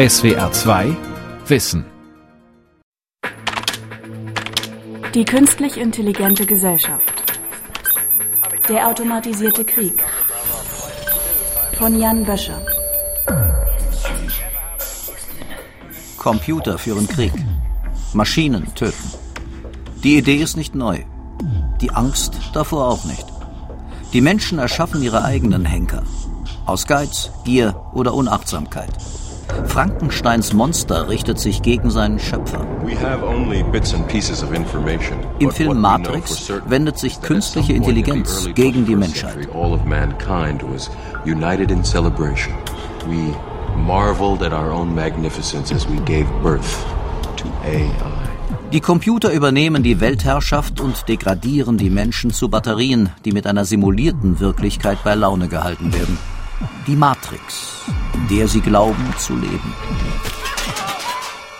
SWR 2 Wissen. Die künstlich intelligente Gesellschaft. Der automatisierte Krieg. Von Jan Böscher. Computer führen Krieg. Maschinen töten. Die Idee ist nicht neu. Die Angst davor auch nicht. Die Menschen erschaffen ihre eigenen Henker. Aus Geiz, Gier oder Unachtsamkeit. Frankensteins Monster richtet sich gegen seinen Schöpfer. Im Film Matrix wendet sich künstliche Intelligenz gegen die Menschheit. marveled at our own magnificence as we gave birth to AI. Die Computer übernehmen die Weltherrschaft und degradieren die Menschen zu Batterien, die mit einer simulierten Wirklichkeit bei Laune gehalten werden. Die Matrix, in der sie glauben zu leben.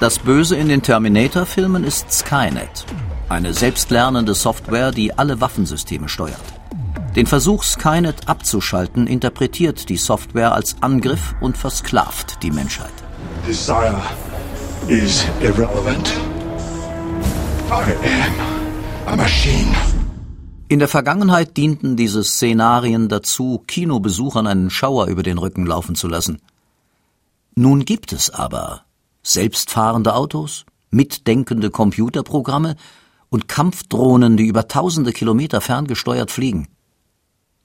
Das Böse in den Terminator-Filmen ist Skynet, eine selbstlernende Software, die alle Waffensysteme steuert. Den Versuch, Skynet abzuschalten, interpretiert die Software als Angriff und versklavt die Menschheit. Desire is irrelevant. I am a machine. In der Vergangenheit dienten diese Szenarien dazu, Kinobesuchern einen Schauer über den Rücken laufen zu lassen. Nun gibt es aber selbstfahrende Autos, mitdenkende Computerprogramme und Kampfdrohnen, die über tausende Kilometer ferngesteuert fliegen.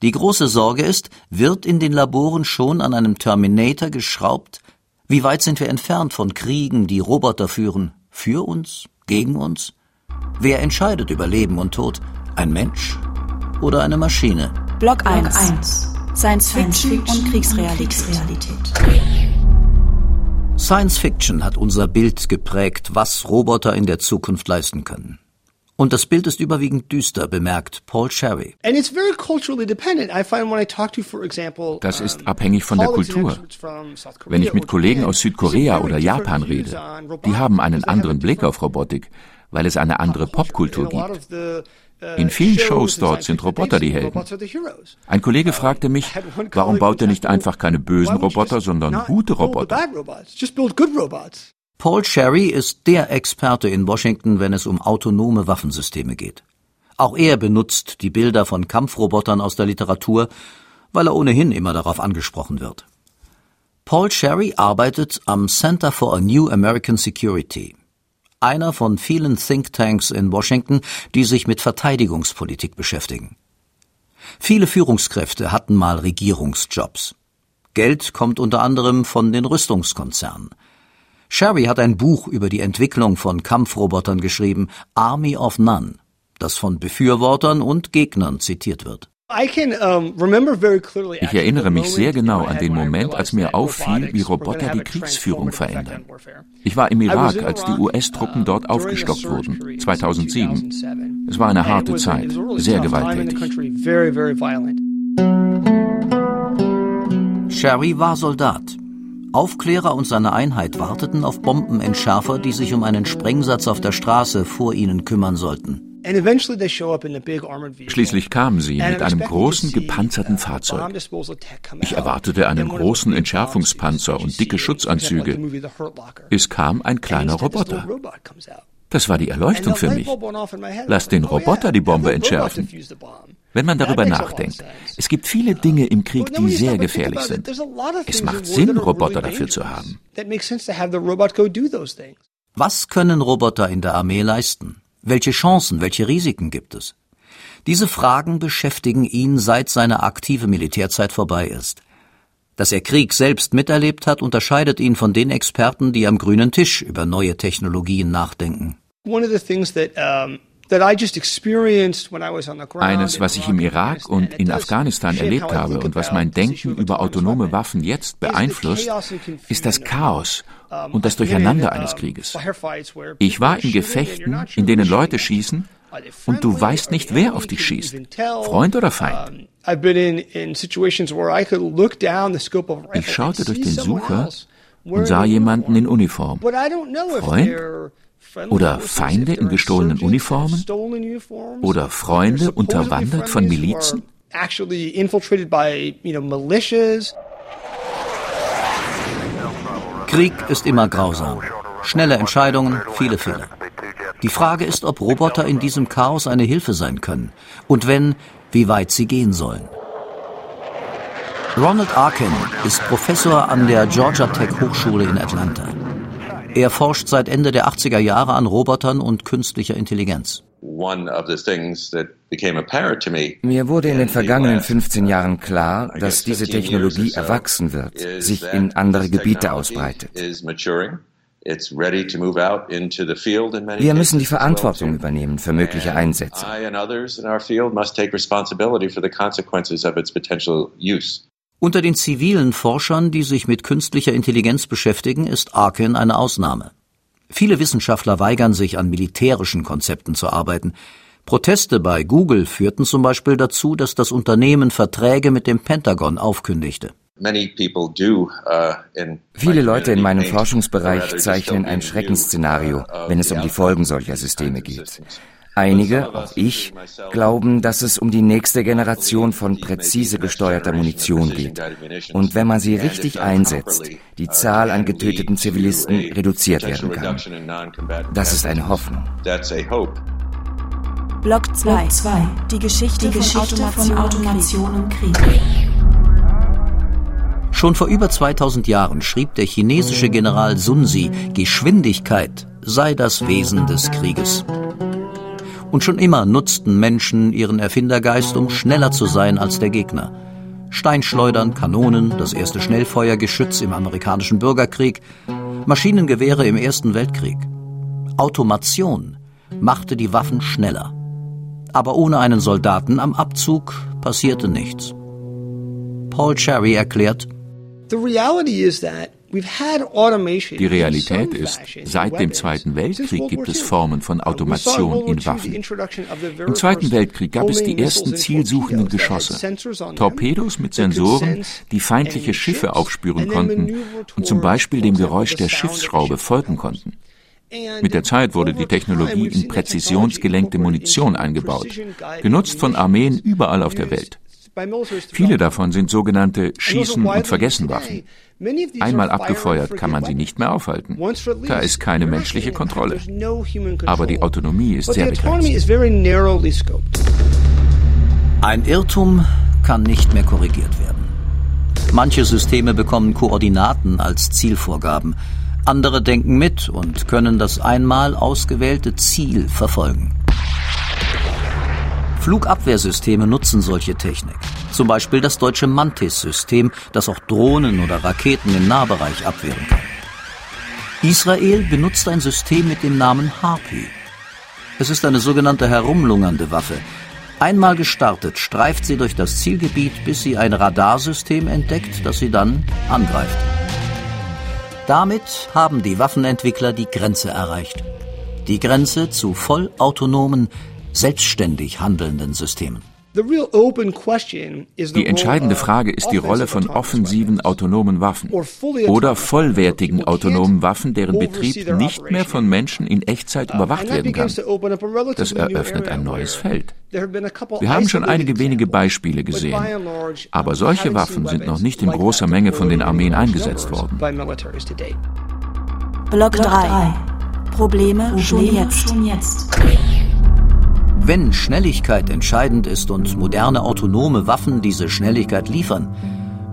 Die große Sorge ist, wird in den Laboren schon an einem Terminator geschraubt? Wie weit sind wir entfernt von Kriegen, die Roboter führen? Für uns? Gegen uns? Wer entscheidet über Leben und Tod? Ein Mensch oder eine Maschine? Block 1. 1. Science Fiction und Kriegsrealität. Science Fiction hat unser Bild geprägt, was Roboter in der Zukunft leisten können. Und das Bild ist überwiegend düster, bemerkt Paul Sherry. Das ist abhängig von der Kultur. Wenn ich mit Kollegen aus Südkorea oder Japan rede, die haben einen anderen Blick auf Robotik, weil es eine andere Popkultur gibt. In vielen Shows dort sind Roboter die Helden. Ein Kollege fragte mich, warum baut er nicht einfach keine bösen Roboter, sondern gute Roboter? Paul Sherry ist der Experte in Washington, wenn es um autonome Waffensysteme geht. Auch er benutzt die Bilder von Kampfrobotern aus der Literatur, weil er ohnehin immer darauf angesprochen wird. Paul Sherry arbeitet am Center for a New American Security, einer von vielen Thinktanks in Washington, die sich mit Verteidigungspolitik beschäftigen. Viele Führungskräfte hatten mal Regierungsjobs. Geld kommt unter anderem von den Rüstungskonzernen. Sherry hat ein Buch über die Entwicklung von Kampfrobotern geschrieben, Army of None, das von Befürwortern und Gegnern zitiert wird. Ich erinnere mich sehr genau an den Moment, als mir auffiel, wie Roboter die Kriegsführung verändern. Ich war im Irak, als die US-Truppen dort aufgestockt wurden, 2007. Es war eine harte Zeit, sehr gewalttätig. Sherry war Soldat. Aufklärer und seine Einheit warteten auf Bombenentschärfer, die sich um einen Sprengsatz auf der Straße vor ihnen kümmern sollten. Schließlich kamen sie mit einem großen gepanzerten Fahrzeug. Ich erwartete einen großen Entschärfungspanzer und dicke Schutzanzüge. Es kam ein kleiner Roboter. Das war die Erleuchtung für mich. Lass den Roboter die Bombe entschärfen. Wenn man darüber nachdenkt, es gibt viele Dinge im Krieg, die sehr gefährlich sind. Es macht Sinn, Roboter dafür zu haben. Was können Roboter in der Armee leisten? Welche Chancen, welche Risiken gibt es? Diese Fragen beschäftigen ihn, seit seine aktive Militärzeit vorbei ist. Dass er Krieg selbst miterlebt hat, unterscheidet ihn von den Experten, die am grünen Tisch über neue Technologien nachdenken. One of the things that um eines, was ich im Irak und in Afghanistan erlebt habe und was mein Denken über autonome Waffen jetzt beeinflusst, ist das Chaos und das Durcheinander eines Krieges. Ich war in Gefechten, in denen Leute schießen und du weißt nicht, wer auf dich schießt, Freund oder Feind. Ich schaute durch den Sucher und sah jemanden in Uniform. Freund oder Feinde in gestohlenen Uniformen? Oder Freunde unterwandert von Milizen? Krieg ist immer grausam. Schnelle Entscheidungen, viele Fehler. Die Frage ist, ob Roboter in diesem Chaos eine Hilfe sein können. Und wenn, wie weit sie gehen sollen. Ronald Arkin ist Professor an der Georgia Tech Hochschule in Atlanta. Er forscht seit Ende der 80er Jahre an Robotern und künstlicher Intelligenz. Mir wurde in den vergangenen 15 Jahren klar, dass diese Technologie erwachsen wird, sich in andere Gebiete ausbreitet. Wir müssen die Verantwortung übernehmen für mögliche Einsätze. Unter den zivilen Forschern, die sich mit künstlicher Intelligenz beschäftigen, ist Arkin eine Ausnahme. Viele Wissenschaftler weigern sich, an militärischen Konzepten zu arbeiten. Proteste bei Google führten zum Beispiel dazu, dass das Unternehmen Verträge mit dem Pentagon aufkündigte. Uh, Viele Leute in meinem Forschungsbereich zeichnen ein Schreckensszenario, wenn es um die Folgen solcher Systeme geht. Einige, auch ich, glauben, dass es um die nächste Generation von präzise gesteuerter Munition geht. Und wenn man sie richtig einsetzt, die Zahl an getöteten Zivilisten reduziert werden kann. Das ist eine Hoffnung. Block 2. Die Geschichte, die Geschichte von Automation und Krieg. Schon vor über 2000 Jahren schrieb der chinesische General Sun Zi, Geschwindigkeit sei das Wesen des Krieges. Und schon immer nutzten Menschen ihren Erfindergeist, um schneller zu sein als der Gegner. Steinschleudern, Kanonen, das erste Schnellfeuergeschütz im amerikanischen Bürgerkrieg, Maschinengewehre im Ersten Weltkrieg. Automation machte die Waffen schneller. Aber ohne einen Soldaten am Abzug passierte nichts. Paul Cherry erklärt, die Realität ist, seit dem Zweiten Weltkrieg gibt es Formen von Automation in Waffen. Im Zweiten Weltkrieg gab es die ersten zielsuchenden Geschosse, Torpedos mit Sensoren, die feindliche Schiffe aufspüren konnten und zum Beispiel dem Geräusch der Schiffsschraube folgen konnten. Mit der Zeit wurde die Technologie in präzisionsgelenkte Munition eingebaut, genutzt von Armeen überall auf der Welt. Viele davon sind sogenannte Schießen- und Vergessenwaffen. Einmal abgefeuert kann man sie nicht mehr aufhalten. Da ist keine menschliche Kontrolle. Aber die Autonomie ist sehr begrenzt. Ein Irrtum kann nicht mehr korrigiert werden. Manche Systeme bekommen Koordinaten als Zielvorgaben. Andere denken mit und können das einmal ausgewählte Ziel verfolgen. Flugabwehrsysteme nutzen solche Technik. Zum Beispiel das deutsche Mantis-System, das auch Drohnen oder Raketen im Nahbereich abwehren kann. Israel benutzt ein System mit dem Namen Harpy. Es ist eine sogenannte herumlungernde Waffe. Einmal gestartet, streift sie durch das Zielgebiet, bis sie ein Radarsystem entdeckt, das sie dann angreift. Damit haben die Waffenentwickler die Grenze erreicht. Die Grenze zu vollautonomen, selbstständig handelnden Systemen. Die entscheidende Frage ist die Rolle von offensiven autonomen Waffen oder vollwertigen autonomen Waffen, deren Betrieb nicht mehr von Menschen in Echtzeit uh, überwacht werden kann. Das eröffnet ein neues Feld. Wir haben schon einige wenige Beispiele gesehen, aber solche Waffen sind noch nicht in großer Menge von den Armeen eingesetzt worden. Block 3. Probleme schon jetzt. Wenn Schnelligkeit entscheidend ist und moderne autonome Waffen diese Schnelligkeit liefern,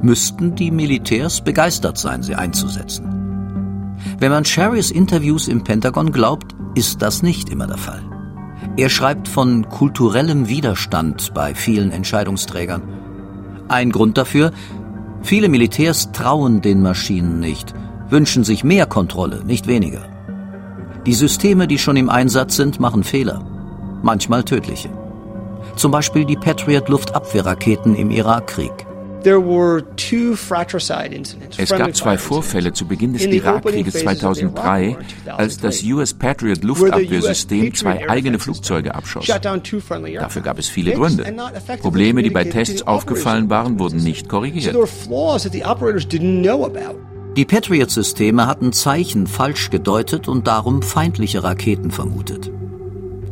müssten die Militärs begeistert sein, sie einzusetzen. Wenn man Sherrys Interviews im Pentagon glaubt, ist das nicht immer der Fall. Er schreibt von kulturellem Widerstand bei vielen Entscheidungsträgern. Ein Grund dafür, viele Militärs trauen den Maschinen nicht, wünschen sich mehr Kontrolle, nicht weniger. Die Systeme, die schon im Einsatz sind, machen Fehler manchmal tödliche. Zum Beispiel die Patriot-Luftabwehrraketen im Irakkrieg. Es gab zwei Vorfälle zu Beginn des Irakkrieges 2003, als das US Patriot Luftabwehrsystem zwei eigene Flugzeuge abschoss. Dafür gab es viele Gründe. Probleme, die bei Tests aufgefallen waren, wurden nicht korrigiert. Die Patriot-Systeme hatten Zeichen falsch gedeutet und darum feindliche Raketen vermutet.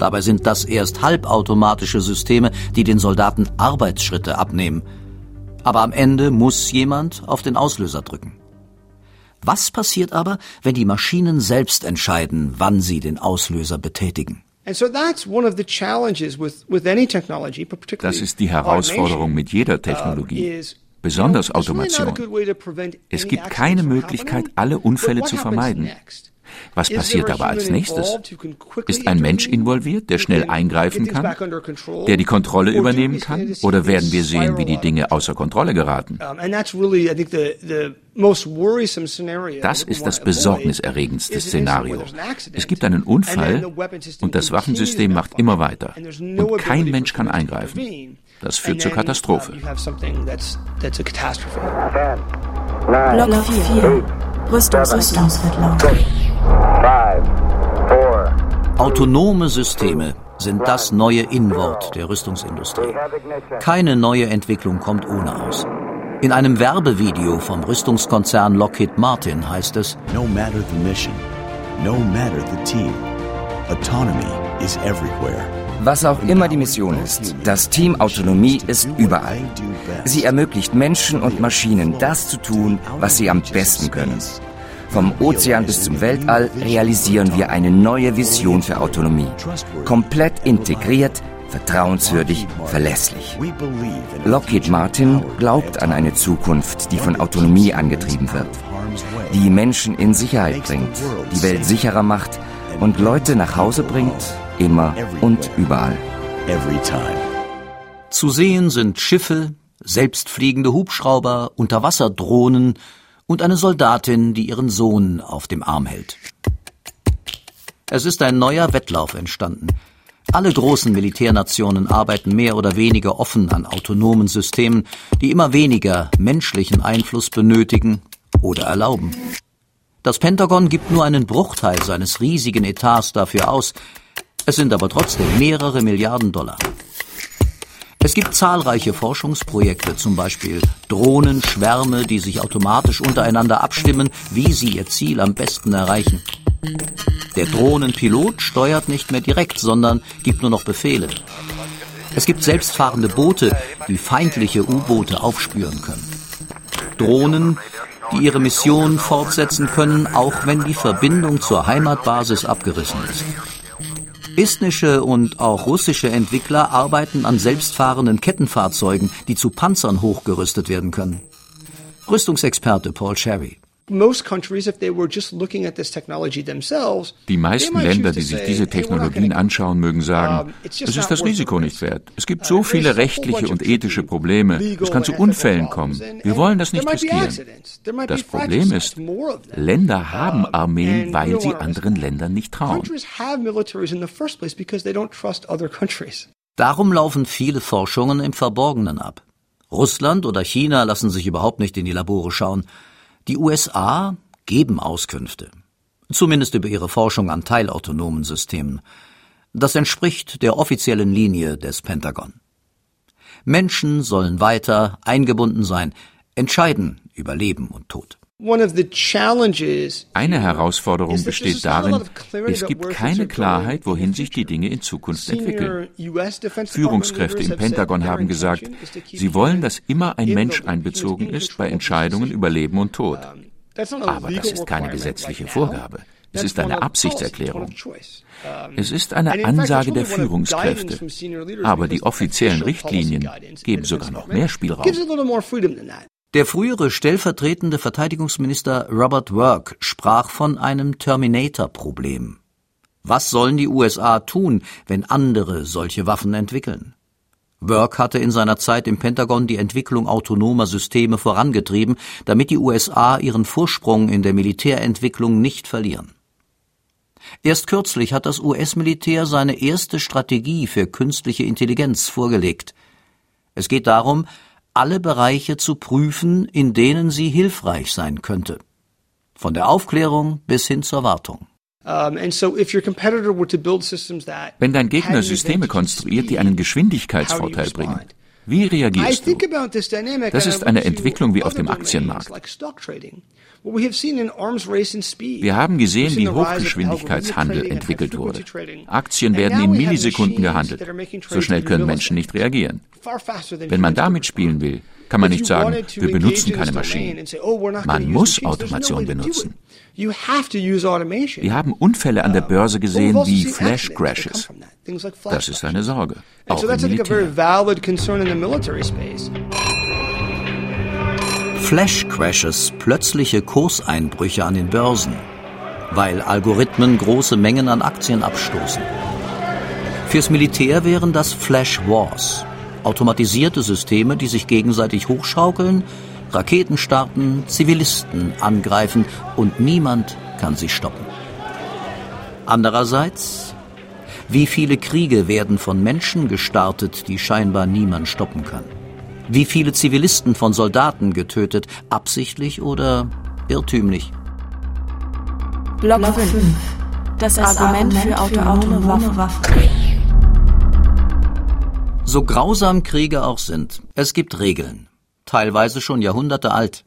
Dabei sind das erst halbautomatische Systeme, die den Soldaten Arbeitsschritte abnehmen. Aber am Ende muss jemand auf den Auslöser drücken. Was passiert aber, wenn die Maschinen selbst entscheiden, wann sie den Auslöser betätigen? Das ist die Herausforderung mit jeder Technologie, besonders Automation. Es gibt keine Möglichkeit, alle Unfälle zu vermeiden. Was passiert aber als nächstes? Ist ein Mensch involviert, der schnell eingreifen kann, der die Kontrolle übernehmen kann? Oder werden wir sehen, wie die Dinge außer Kontrolle geraten? Das ist das besorgniserregendste Szenario. Es gibt einen Unfall und das Waffensystem macht immer weiter. Und kein Mensch kann eingreifen. Das führt zur Katastrophe. Block 4. Rüstungswettlauf. Autonome Systeme sind das neue Inwort der Rüstungsindustrie. Keine neue Entwicklung kommt ohne aus. In einem Werbevideo vom Rüstungskonzern Lockheed Martin heißt es: No matter the mission, no matter the team, autonomy is everywhere. Was auch immer die Mission ist, das Team Autonomie ist überall. Sie ermöglicht Menschen und Maschinen das zu tun, was sie am besten können. Vom Ozean bis zum Weltall realisieren wir eine neue Vision für Autonomie. Komplett integriert, vertrauenswürdig, verlässlich. Lockheed Martin glaubt an eine Zukunft, die von Autonomie angetrieben wird, die Menschen in Sicherheit bringt, die Welt sicherer macht und Leute nach Hause bringt, immer und überall. Zu sehen sind Schiffe, selbstfliegende Hubschrauber, Unterwasserdrohnen und eine Soldatin, die ihren Sohn auf dem Arm hält. Es ist ein neuer Wettlauf entstanden. Alle großen Militärnationen arbeiten mehr oder weniger offen an autonomen Systemen, die immer weniger menschlichen Einfluss benötigen oder erlauben. Das Pentagon gibt nur einen Bruchteil seines riesigen Etats dafür aus, es sind aber trotzdem mehrere Milliarden Dollar. Es gibt zahlreiche Forschungsprojekte, zum Beispiel Drohnenschwärme, die sich automatisch untereinander abstimmen, wie sie ihr Ziel am besten erreichen. Der Drohnenpilot steuert nicht mehr direkt, sondern gibt nur noch Befehle. Es gibt selbstfahrende Boote, die feindliche U-Boote aufspüren können. Drohnen, die ihre Mission fortsetzen können, auch wenn die Verbindung zur Heimatbasis abgerissen ist. Estnische und auch russische Entwickler arbeiten an selbstfahrenden Kettenfahrzeugen, die zu Panzern hochgerüstet werden können. Rüstungsexperte Paul Sherry. Die meisten Länder, die sich diese Technologien anschauen, mögen sagen, es ist das Risiko nicht wert. Es gibt so viele rechtliche und ethische Probleme. Es kann zu Unfällen kommen. Wir wollen das nicht riskieren. Das Problem ist, Länder haben Armeen, weil sie anderen Ländern nicht trauen. Darum laufen viele Forschungen im Verborgenen ab. Russland oder China lassen sich überhaupt nicht in die Labore schauen. Die USA geben Auskünfte, zumindest über ihre Forschung an teilautonomen Systemen. Das entspricht der offiziellen Linie des Pentagon. Menschen sollen weiter eingebunden sein, entscheiden über Leben und Tod. Eine Herausforderung besteht darin, es gibt keine Klarheit, wohin sich die Dinge in Zukunft entwickeln. Führungskräfte im Pentagon haben gesagt, sie wollen, dass immer ein Mensch einbezogen ist bei Entscheidungen über Leben und Tod. Aber das ist keine gesetzliche Vorgabe. Es ist eine Absichtserklärung. Es ist eine Ansage der Führungskräfte. Aber die offiziellen Richtlinien geben sogar noch mehr Spielraum. Der frühere stellvertretende Verteidigungsminister Robert Work sprach von einem Terminator-Problem. Was sollen die USA tun, wenn andere solche Waffen entwickeln? Work hatte in seiner Zeit im Pentagon die Entwicklung autonomer Systeme vorangetrieben, damit die USA ihren Vorsprung in der Militärentwicklung nicht verlieren. Erst kürzlich hat das US-Militär seine erste Strategie für künstliche Intelligenz vorgelegt. Es geht darum, alle Bereiche zu prüfen, in denen sie hilfreich sein könnte. Von der Aufklärung bis hin zur Wartung. Wenn dein Gegner Systeme konstruiert, die einen Geschwindigkeitsvorteil bringen, wie reagierst du? Das ist eine Entwicklung wie auf dem Aktienmarkt. Wir haben gesehen, wie Hochgeschwindigkeitshandel entwickelt wurde. Aktien werden in Millisekunden gehandelt. So schnell können Menschen nicht reagieren. Wenn man damit spielen will, kann man nicht sagen, wir benutzen keine Maschinen. Oh, man muss Automation benutzen. Wir haben Unfälle an der Börse gesehen wie Flash Crashes. Das ist eine Sorge, auch im Militär. Flash Crashes, plötzliche Kurseinbrüche an den Börsen, weil Algorithmen große Mengen an Aktien abstoßen. Fürs Militär wären das Flash Wars, automatisierte Systeme, die sich gegenseitig hochschaukeln, Raketen starten, Zivilisten angreifen und niemand kann sie stoppen. Andererseits, wie viele Kriege werden von Menschen gestartet, die scheinbar niemand stoppen kann? Wie viele Zivilisten von Soldaten getötet, absichtlich oder irrtümlich? Block 5. Das, das Argument, Argument für autonome Waffen. Waffen. So grausam Kriege auch sind, es gibt Regeln, teilweise schon Jahrhunderte alt.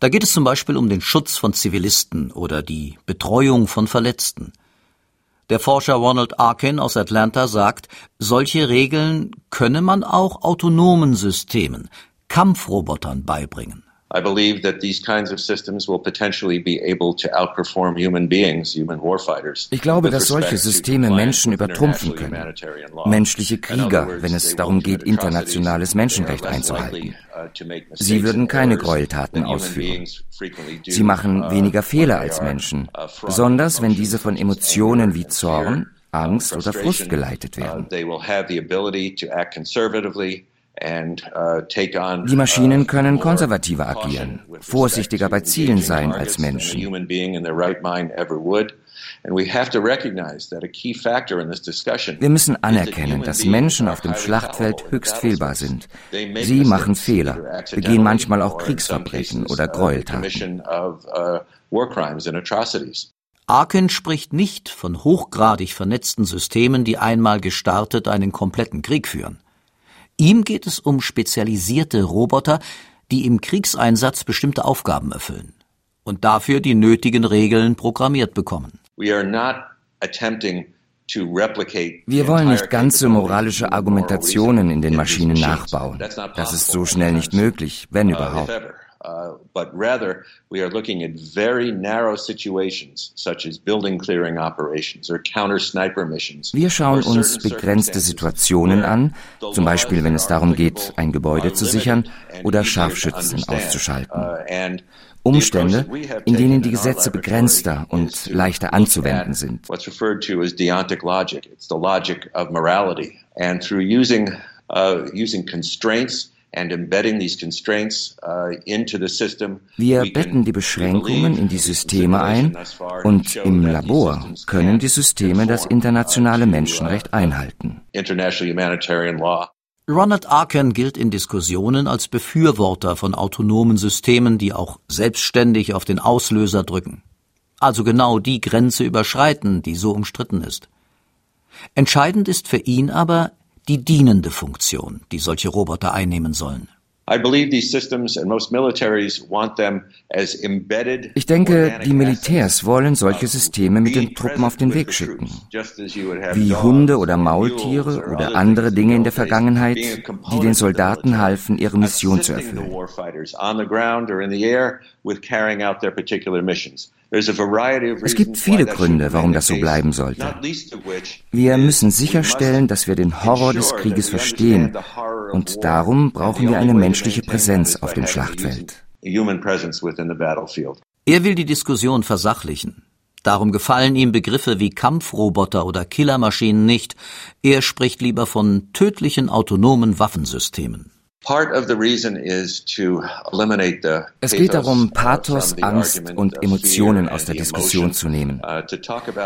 Da geht es zum Beispiel um den Schutz von Zivilisten oder die Betreuung von Verletzten. Der Forscher Ronald Arkin aus Atlanta sagt, solche Regeln könne man auch autonomen Systemen, Kampfrobotern beibringen. I believe that these kinds of systems will potentially be able to outperform human beings, human warfighters. Ich glaube, dass solche Systeme Menschen übertrumpfen können. Menschliche Krieger, wenn es darum geht, internationales Menschenrecht einzuhalten. Uh, Sie würden keine Gräueltaten ausführen. Sie machen uh, weniger Fehler als Menschen, uh, besonders wenn diese von Emotionen wie Zorn, Angst oder Frust geleitet werden. Uh, Die Maschinen können konservativer agieren, vorsichtiger bei Zielen sein als Menschen. Wir müssen anerkennen, dass Menschen auf dem Schlachtfeld höchst fehlbar sind. Sie machen Fehler, begehen manchmal auch Kriegsverbrechen oder uh, Gräueltaten. Uh, Arkin spricht nicht von hochgradig vernetzten Systemen, die einmal gestartet einen kompletten Krieg führen. Ihm geht es um spezialisierte Roboter, die im Kriegseinsatz bestimmte Aufgaben erfüllen und dafür die nötigen Regeln programmiert bekommen. Wir wollen nicht ganze moralische Argumentationen in den Maschinen nachbauen. Das ist so schnell nicht möglich, wenn uh, überhaupt. Uh, but rather we are looking at very narrow situations such as building clearing operations or counter sniper missions. Wir schauen uns begrenzte Situationen an, zum Beispiel wenn es darum geht, ein Gebäude zu sichern oder Scharfschützen auszuschalten. Uh, Umstände, in denen die Gesetze begrenzter und leichter anzuwenden sind. What's referred to as deontic logic. It's the logic of morality. And through using, uh, using constraints Wir betten die Beschränkungen in die Systeme ein und im Labor können die Systeme das internationale Menschenrecht einhalten. Ronald Arkin gilt in Diskussionen als Befürworter von autonomen Systemen, die auch selbstständig auf den Auslöser drücken. Also genau die Grenze überschreiten, die so umstritten ist. Entscheidend ist für ihn aber, die dienende Funktion, die solche Roboter einnehmen sollen. Ich denke, die Militärs wollen solche Systeme mit den Truppen auf den Weg schicken. Wie Hunde oder Maultiere oder andere Dinge in der Vergangenheit, die den Soldaten halfen, ihre Mission zu erfüllen. Es gibt viele Gründe, warum das so bleiben sollte. Wir müssen sicherstellen, dass wir den Horror des Krieges verstehen und darum brauchen wir eine menschliche Präsenz auf dem Schlachtfeld. Er will die Diskussion versachlichen. Darum gefallen ihm Begriffe wie Kampfroboter oder Killermaschinen nicht. Er spricht lieber von tödlichen autonomen Waffensystemen. Es geht darum, Pathos, Angst und Emotionen aus der Diskussion zu nehmen. Uh,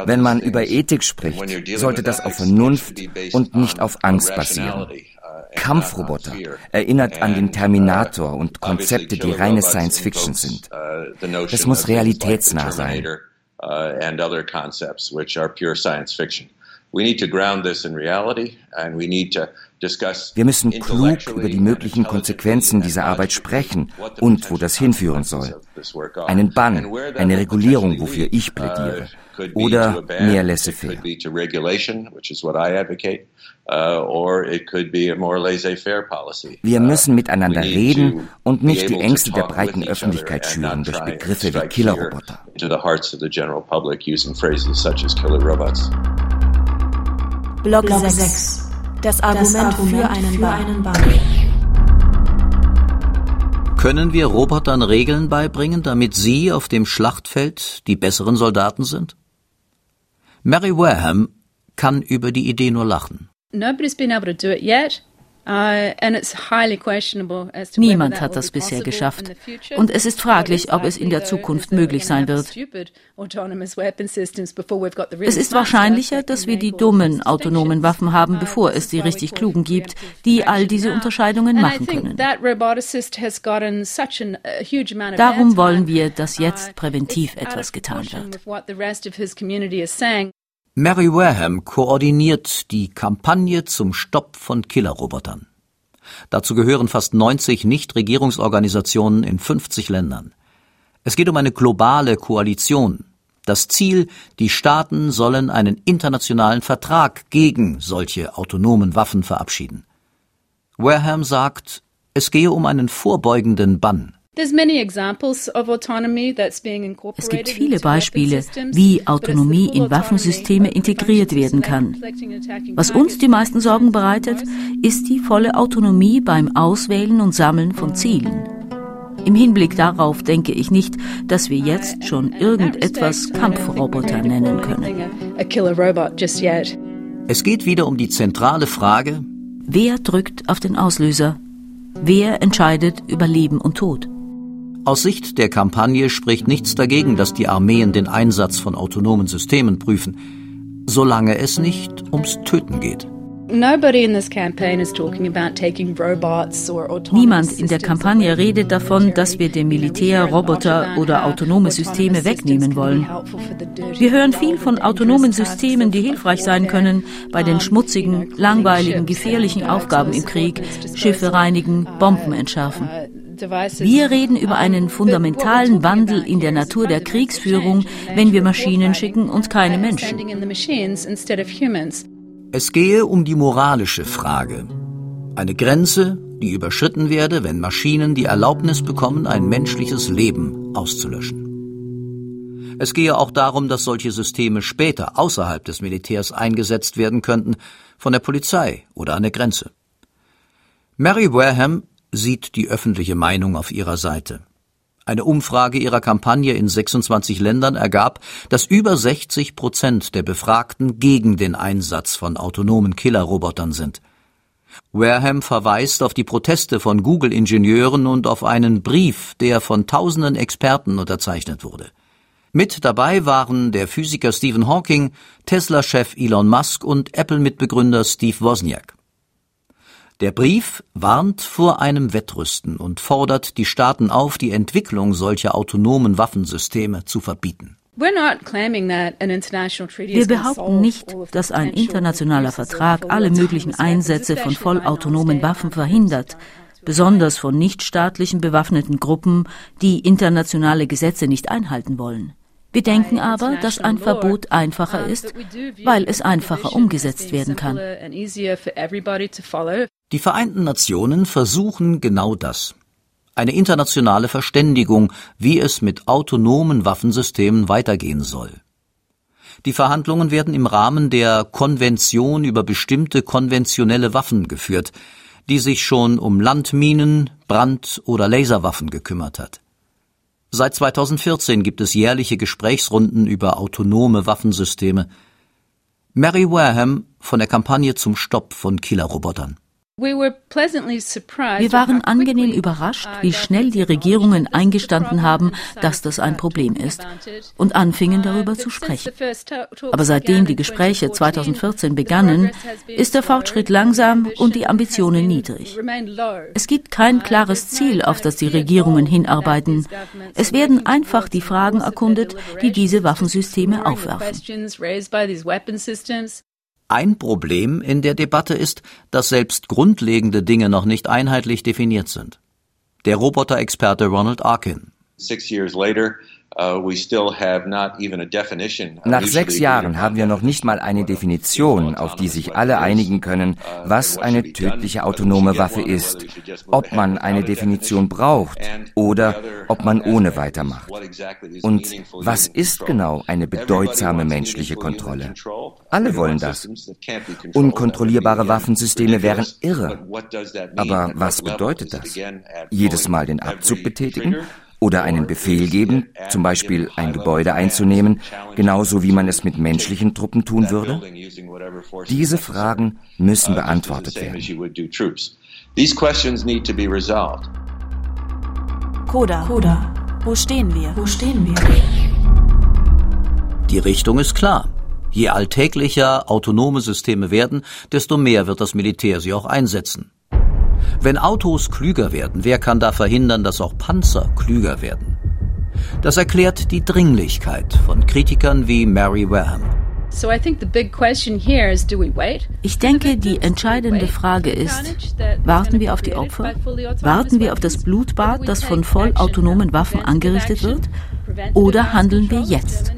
Wenn man über Ethik spricht, sollte das auf Vernunft und nicht auf Angst basieren. Uh, Kampfroboter erinnert an den Terminator und Konzepte, die reine Science Fiction sind. Uh, es muss realitätsnah sein. We need to ground this in reality and we need to Wir müssen klug über die möglichen Konsequenzen dieser Arbeit sprechen und wo das hinführen soll. Einen Bann, eine Regulierung, wofür ich plädiere. Oder mehr laissez-faire. Wir müssen miteinander reden und nicht die Ängste der breiten Öffentlichkeit schüren durch Begriffe wie Killerroboter. Block 6. Das Argument, für einen Bann. Können wir Robotern Regeln beibringen, damit sie auf dem Schlachtfeld die besseren Soldaten sind? Mary Wareham kann über die Idee nur lachen. Nobody's been able to do it yet. Uh, Niemand hat das bisher geschafft. Und es ist fraglich, ob es in der Zukunft möglich sein wird. Es ist wahrscheinlicher, dass wir die dummen autonomen Waffen haben, uh, bevor es die richtig klugen gibt, die all diese Unterscheidungen machen können. Darum wollen wir, dass uh, jetzt präventiv etwas getan wird. Mary Wareham koordiniert die Kampagne zum Stopp von Killerrobotern. Dazu gehören fast 90 Nichtregierungsorganisationen in 50 Ländern. Es geht um eine globale Koalition. Das Ziel, die Staaten sollen einen internationalen Vertrag gegen solche autonomen Waffen verabschieden. Wareham sagt, es gehe um einen vorbeugenden Bann. Es gibt viele Beispiele, wie Autonomie in Waffensysteme integriert werden kann. Was uns die meisten Sorgen bereitet, ist die volle Autonomie beim Auswählen und Sammeln von Zielen. Im Hinblick darauf denke ich nicht, dass wir jetzt schon irgendetwas Kampfroboter nennen können. Es geht wieder um die zentrale Frage, wer drückt auf den Auslöser? Wer entscheidet über Leben und Tod? Aus Sicht der Kampagne spricht nichts dagegen, dass die Armeen den Einsatz von autonomen Systemen prüfen, solange es nicht ums Töten geht. Niemand in der Kampagne redet davon, dass wir dem Militär Roboter oder autonome Systeme wegnehmen wollen. Wir hören viel von autonomen Systemen, die hilfreich sein können bei den schmutzigen, langweiligen, gefährlichen Aufgaben im Krieg, Schiffe reinigen, Bomben entschärfen. Wir reden über einen fundamentalen Wandel in der Natur der Kriegsführung, wenn wir Maschinen schicken und keine Menschen. Es gehe um die moralische Frage. Eine Grenze, die überschritten werde, wenn Maschinen die Erlaubnis bekommen, ein menschliches Leben auszulöschen. Es gehe auch darum, dass solche Systeme später außerhalb des Militärs eingesetzt werden könnten, von der Polizei oder an der Grenze. Mary Wareham sieht die öffentliche Meinung auf ihrer Seite. Eine Umfrage ihrer Kampagne in 26 Ländern ergab, dass über 60 Prozent der Befragten gegen den Einsatz von autonomen Killerrobotern sind. Wareham verweist auf die Proteste von Google-Ingenieuren und auf einen Brief, der von tausenden Experten unterzeichnet wurde. Mit dabei waren der Physiker Stephen Hawking, Tesla-Chef Elon Musk und Apple-Mitbegründer Steve Wozniak. Der Brief warnt vor einem Wettrüsten und fordert die Staaten auf, die Entwicklung solcher autonomen Waffensysteme zu verbieten. Wir behaupten nicht, dass ein internationaler Vertrag alle möglichen Einsätze von vollautonomen Waffen verhindert, besonders von nichtstaatlichen bewaffneten Gruppen, die internationale Gesetze nicht einhalten wollen. Wir denken aber, dass ein Verbot einfacher ist, weil es einfacher umgesetzt werden kann. Die Vereinten Nationen versuchen genau das. Eine internationale Verständigung, wie es mit autonomen Waffensystemen weitergehen soll. Die Verhandlungen werden im Rahmen der Konvention über bestimmte konventionelle Waffen geführt, die sich schon um Landminen, Brand- oder Laserwaffen gekümmert hat. Seit 2014 gibt es jährliche Gesprächsrunden über autonome Waffensysteme. Mary Wareham von der Kampagne zum Stopp von Killerrobotern. Wir waren angenehm überrascht, wie schnell die Regierungen eingestanden haben, dass das ein Problem ist und anfingen uh, darüber zu sprechen. Aber seitdem die Gespräche 2014 begannen, ist der Fortschritt langsam und die Ambitionen niedrig. Es gibt kein uh, klares Ziel, auf das die Regierungen hinarbeiten. Es werden einfach die Fragen erkundet, die diese Waffensysteme aufwerfen. Ein Problem in der Debatte ist, dass selbst grundlegende Dinge noch nicht einheitlich definiert sind. Der Roboterexperte Ronald Arkin. Six years later, Nach sechs Jahren haben wir noch nicht mal eine Definition, auf die sich alle einigen können, uh, was eine tödliche autonome Waffe ist, ob man eine Definition braucht oder ob man ohne weitermacht. Und was ist genau eine bedeutsame menschliche Kontrolle? Alle wollen das. Unkontrollierbare Waffensysteme wären irre. Aber was bedeutet das? Jedes Mal den Abzug betätigen? Oder einen Befehl geben, zum Beispiel ein Gebäude einzunehmen, genauso wie man es mit menschlichen Truppen tun würde? Diese Fragen müssen beantwortet werden. Koda, Koda, wo stehen wir? Wo stehen wir? Die Richtung ist klar. Je alltäglicher autonome Systeme werden, desto mehr wird das Militär sie auch einsetzen. Wenn Autos klüger werden, wer kann da verhindern, dass auch Panzer klüger werden? Das erklärt die Dringlichkeit von Kritikern wie Mary Wareham. Ich denke, die entscheidende Frage ist, warten wir auf die Opfer? Warten wir auf das Blutbad, das von vollautonomen Waffen angerichtet wird? Oder handeln wir jetzt?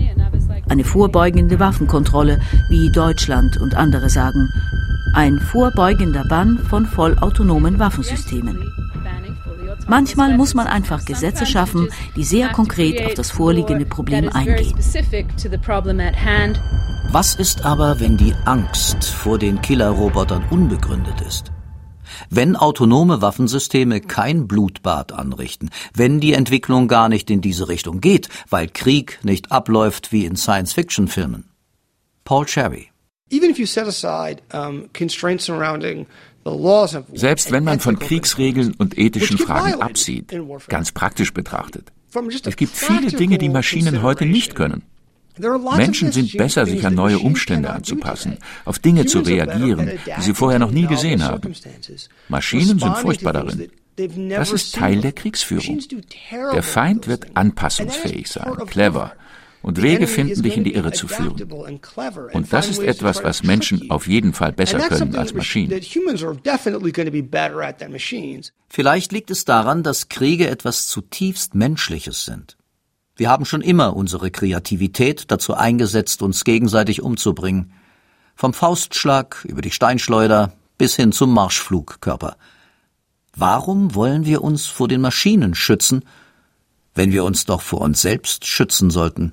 Eine vorbeugende Waffenkontrolle, wie Deutschland und andere sagen ein vorbeugender Bann von vollautonomen Waffensystemen. Manchmal muss man einfach Gesetze schaffen, die sehr konkret auf das vorliegende Problem eingehen. Was ist aber, wenn die Angst vor den Killerrobotern unbegründet ist? Wenn autonome Waffensysteme kein Blutbad anrichten, wenn die Entwicklung gar nicht in diese Richtung geht, weil Krieg nicht abläuft wie in Science-Fiction-Filmen. Paul Cherry selbst wenn man von Kriegsregeln und ethischen Fragen absieht, ganz praktisch betrachtet. Es gibt viele Dinge, die Maschinen heute nicht können. Menschen sind besser, sich an neue Umstände anzupassen, auf Dinge zu reagieren, die sie vorher noch nie gesehen haben. Maschinen sind furchtbar darin. Das ist Teil der Kriegsführung. Der Feind wird anpassungsfähig sein, clever, und Wege finden, dich in die Irre zu führen. Und das ist etwas, was Menschen auf jeden Fall besser können als Maschinen. Vielleicht liegt es daran, dass Kriege etwas zutiefst Menschliches sind. Wir haben schon immer unsere Kreativität dazu eingesetzt, uns gegenseitig umzubringen. Vom Faustschlag über die Steinschleuder bis hin zum Marschflugkörper. Warum wollen wir uns vor den Maschinen schützen, wenn wir uns doch vor uns selbst schützen sollten?